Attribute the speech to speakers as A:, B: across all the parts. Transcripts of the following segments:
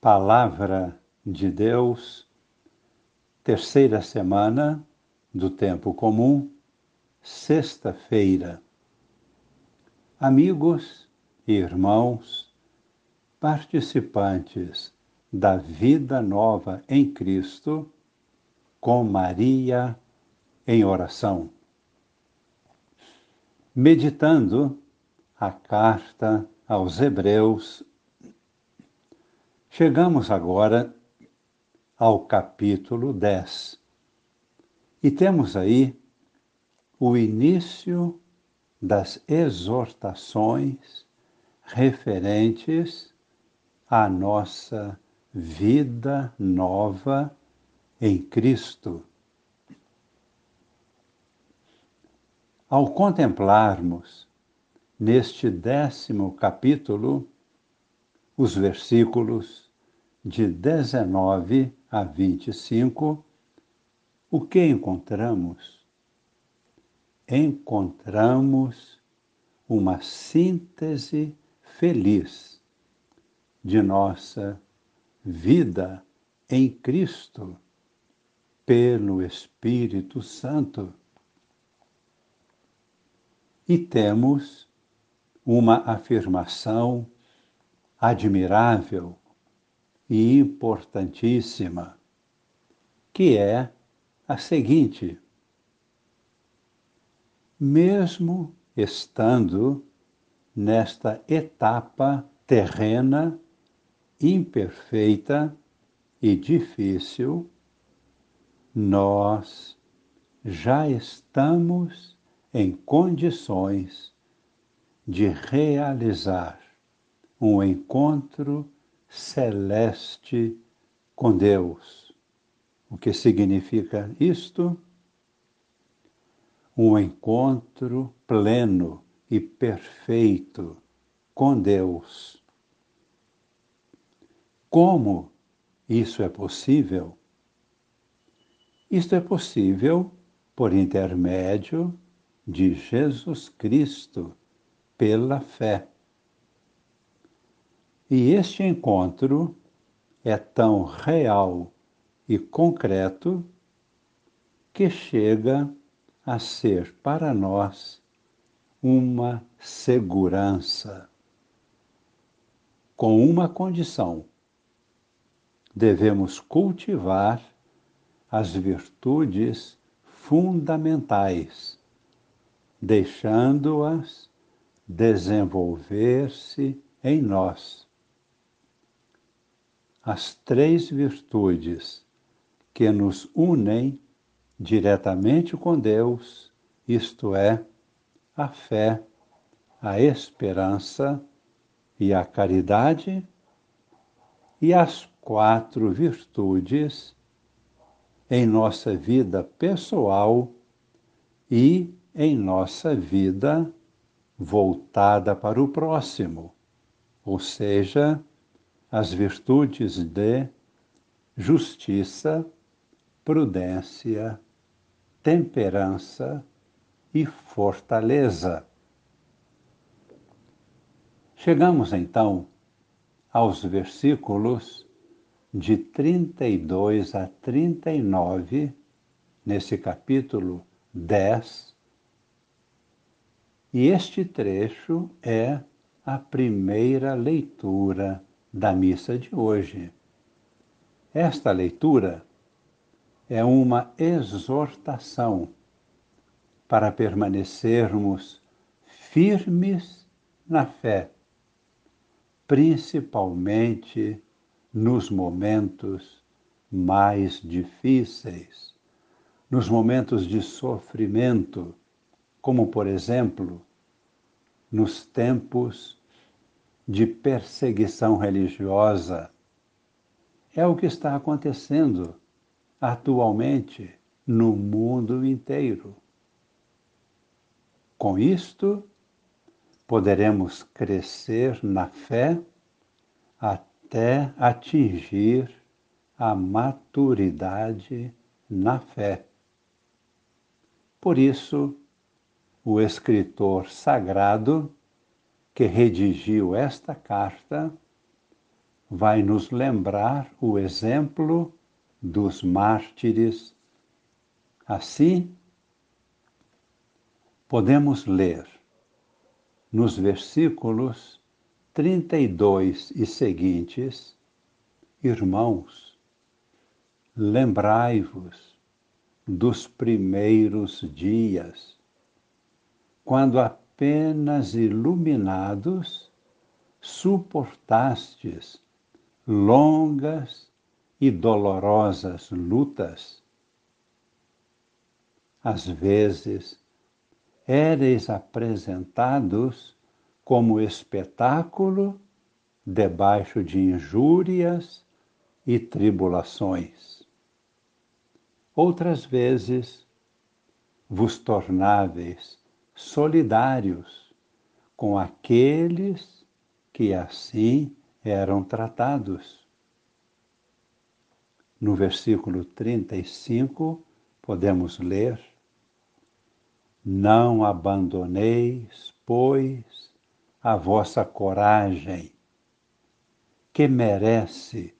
A: Palavra de Deus, terceira semana do Tempo Comum, sexta-feira. Amigos e irmãos, participantes da vida nova em Cristo, com Maria em oração. Meditando a carta aos Hebreus Chegamos agora ao capítulo 10 e temos aí o início das exortações referentes à nossa vida nova em Cristo. Ao contemplarmos neste décimo capítulo os versículos de 19 a 25, o que encontramos? Encontramos uma síntese feliz de nossa vida em Cristo pelo Espírito Santo. E temos uma afirmação admirável e importantíssima, que é a seguinte: mesmo estando nesta etapa terrena imperfeita e difícil, nós já estamos em condições de realizar um encontro celeste com Deus. O que significa isto? Um encontro pleno e perfeito com Deus. Como isso é possível? Isto é possível por intermédio de Jesus Cristo, pela fé. E este encontro é tão real e concreto que chega a ser para nós uma segurança, com uma condição: devemos cultivar as virtudes fundamentais, deixando-as desenvolver-se em nós as três virtudes que nos unem diretamente com Deus, isto é, a fé, a esperança e a caridade, e as quatro virtudes em nossa vida pessoal e em nossa vida voltada para o próximo, ou seja, as virtudes de justiça, prudência, temperança e fortaleza. Chegamos então aos versículos de 32 a 39, nesse capítulo 10, e este trecho é a primeira leitura da missa de hoje. Esta leitura é uma exortação para permanecermos firmes na fé, principalmente nos momentos mais difíceis, nos momentos de sofrimento, como, por exemplo, nos tempos de perseguição religiosa. É o que está acontecendo atualmente no mundo inteiro. Com isto, poderemos crescer na fé até atingir a maturidade na fé. Por isso, o escritor sagrado que redigiu esta carta vai nos lembrar o exemplo dos mártires. Assim, podemos ler nos versículos 32 e seguintes: Irmãos, lembrai-vos dos primeiros dias, quando apenas iluminados suportastes longas e dolorosas lutas. Às vezes, éreis apresentados como espetáculo debaixo de injúrias e tribulações. Outras vezes, vos tornáveis solidários com aqueles que assim eram tratados. No versículo 35, podemos ler: Não abandoneis, pois, a vossa coragem, que merece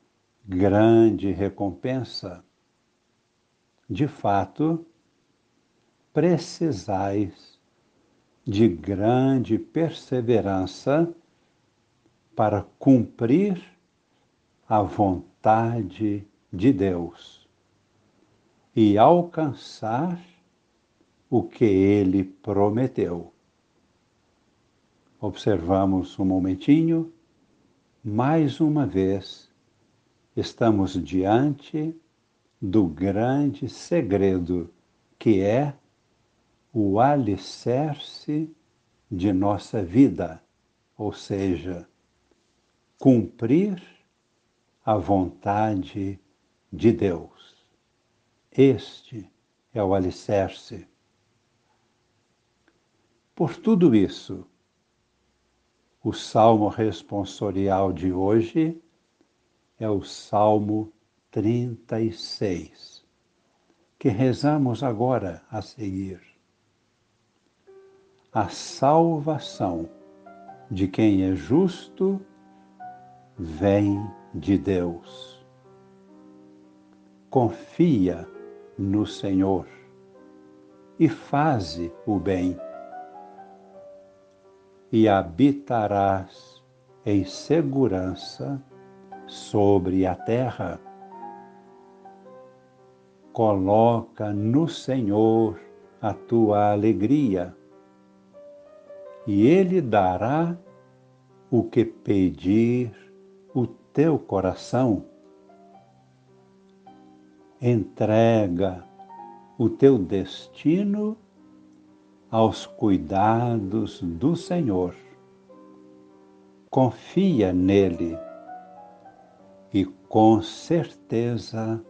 A: grande recompensa. De fato, precisais de grande perseverança para cumprir a vontade de Deus e alcançar o que ele prometeu. Observamos um momentinho, mais uma vez, estamos diante do grande segredo que é o alicerce de nossa vida, ou seja, cumprir a vontade de Deus. Este é o alicerce. Por tudo isso, o salmo responsorial de hoje é o Salmo 36, que rezamos agora a seguir. A salvação de quem é justo vem de Deus. Confia no Senhor e faze o bem, e habitarás em segurança sobre a terra. Coloca no Senhor a tua alegria, e Ele dará o que pedir o teu coração. Entrega o teu destino aos cuidados do Senhor. Confia nele e com certeza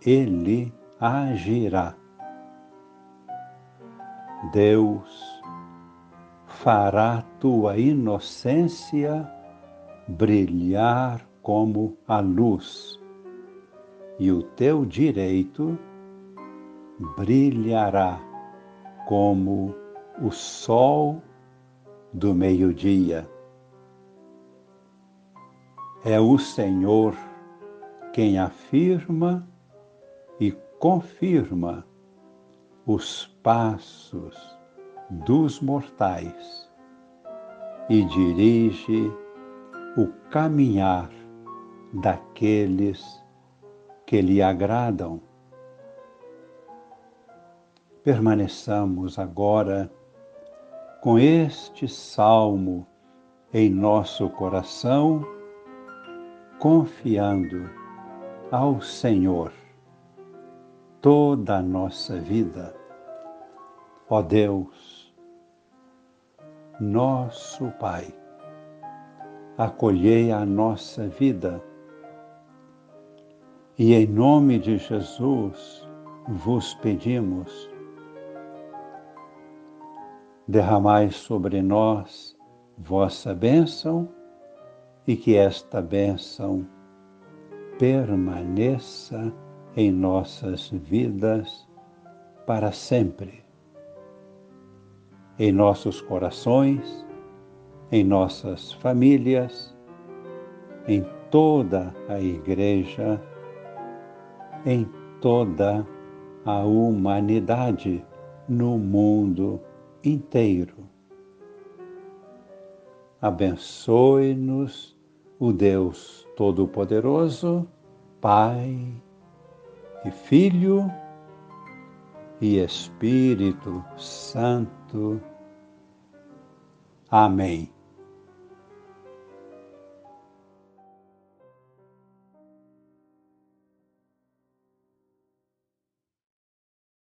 A: ele agirá. Deus fará tua inocência brilhar como a luz, e o teu direito brilhará como o sol do meio-dia. É o Senhor quem afirma e confirma os passos dos mortais e dirige o caminhar daqueles que lhe agradam. Permaneçamos agora com este salmo em nosso coração, confiando ao Senhor toda a nossa vida. Ó Deus, nosso Pai acolhei a nossa vida. E em nome de Jesus vos pedimos, derramai sobre nós vossa bênção e que esta bênção permaneça em nossas vidas para sempre, em nossos corações em nossas famílias, em toda a Igreja, em toda a humanidade, no mundo inteiro. Abençoe-nos o Deus Todo-Poderoso, Pai e Filho e Espírito Santo. Amém.